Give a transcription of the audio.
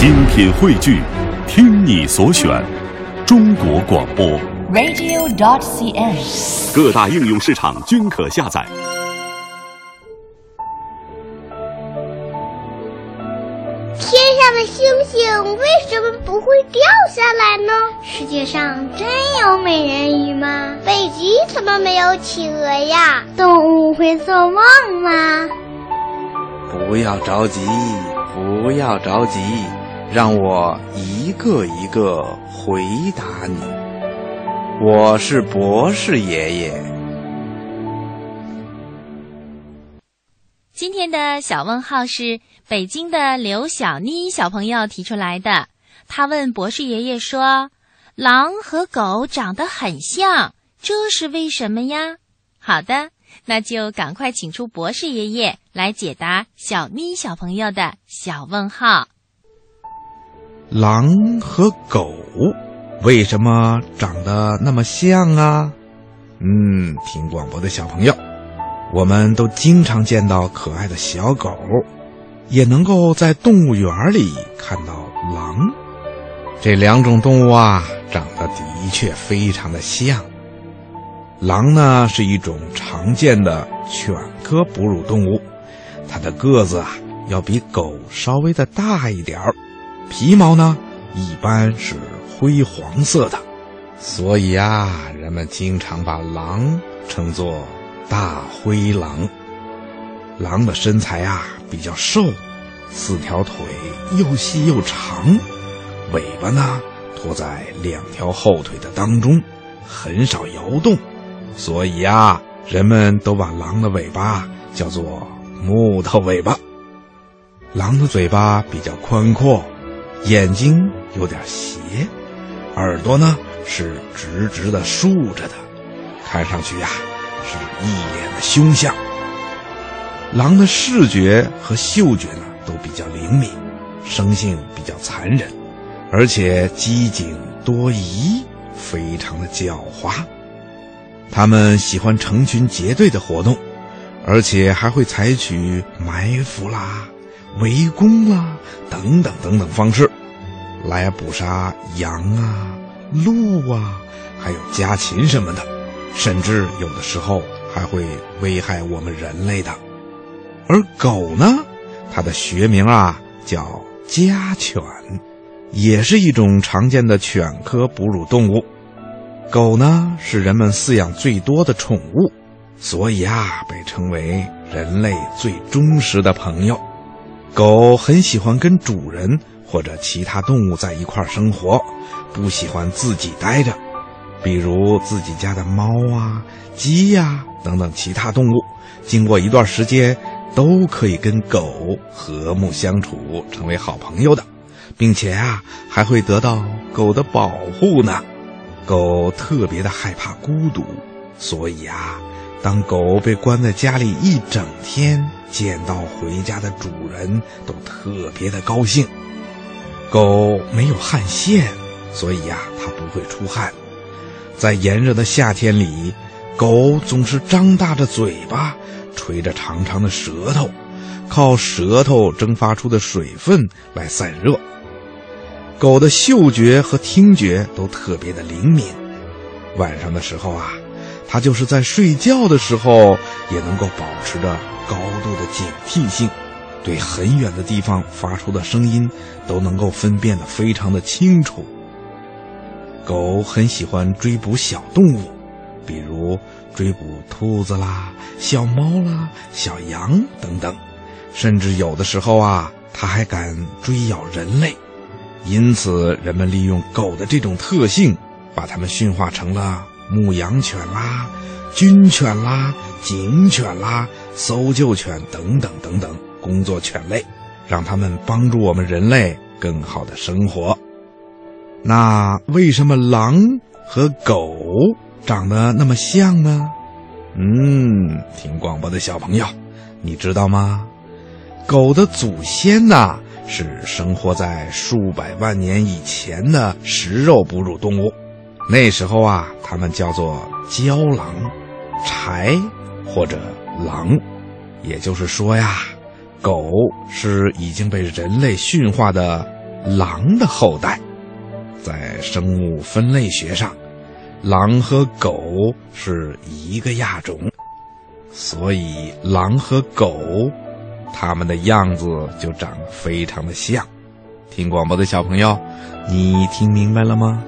精品汇聚，听你所选，中国广播。radio.dot.cn，。各大应用市场均可下载。天上的星星为什么不会掉下来呢？世界上真有美人鱼吗？北极怎么没有企鹅呀？动物会做梦吗？不要着急，不要着急，让我一个一个回答你。我是博士爷爷。今天的小问号是北京的刘小妮小朋友提出来的。他问博士爷爷说：“狼和狗长得很像，这是为什么呀？”好的，那就赶快请出博士爷爷来解答小妮小朋友的小问号。狼和狗为什么长得那么像啊？嗯，听广播的小朋友，我们都经常见到可爱的小狗，也能够在动物园里看到狼。这两种动物啊，长得的确非常的像。狼呢是一种常见的犬科哺乳动物，它的个子啊要比狗稍微的大一点儿，皮毛呢一般是灰黄色的，所以啊，人们经常把狼称作大灰狼。狼的身材啊比较瘦，四条腿又细又长，尾巴呢拖在两条后腿的当中，很少摇动。所以啊，人们都把狼的尾巴叫做木头尾巴。狼的嘴巴比较宽阔，眼睛有点斜，耳朵呢是直直的竖着的，看上去呀、是一脸的凶相。狼的视觉和嗅觉呢都比较灵敏，生性比较残忍，而且机警多疑，非常的狡猾。它们喜欢成群结队的活动，而且还会采取埋伏啦、围攻啦等等等等方式，来捕杀羊啊、鹿啊，还有家禽什么的，甚至有的时候还会危害我们人类的。而狗呢，它的学名啊叫家犬，也是一种常见的犬科哺乳动物。狗呢是人们饲养最多的宠物，所以啊被称为人类最忠实的朋友。狗很喜欢跟主人或者其他动物在一块儿生活，不喜欢自己待着。比如自己家的猫啊、鸡呀、等等其他动物，经过一段时间，都可以跟狗和睦相处，成为好朋友的，并且啊还会得到狗的保护呢。狗特别的害怕孤独，所以啊，当狗被关在家里一整天，见到回家的主人都特别的高兴。狗没有汗腺，所以呀、它不会出汗。在炎热的夏天里，狗总是张大着嘴巴，垂着长长的舌头，靠舌头蒸发出的水分来散热。狗的嗅觉和听觉都特别的灵敏，晚上的时候啊，它就是在睡觉的时候也能够保持着高度的警惕性，对很远的地方发出的声音都能够分辨得非常的清楚。狗很喜欢追捕小动物，比如追捕兔子啦、小猫啦、小羊等等，甚至有的时候啊，它还敢追咬人类。因此，人们利用狗的这种特性，把它们驯化成了牧羊犬啦、军犬啦、警犬啦、搜救犬等等等等工作犬类，让它们帮助我们人类更好的生活。那为什么狼和狗长得那么像呢？嗯，听广播的小朋友，你知道吗？狗的祖先呐、是生活在数百万年以前的食肉哺乳动物，那时候啊，它们叫做郊狼、豺或者狼，也就是说呀，狗是已经被人类驯化的狼的后代。在生物分类学上，狼和狗是一个亚种，所以狼和狗，它们的样子就长得非常的像。听广播的小朋友，你听明白了吗？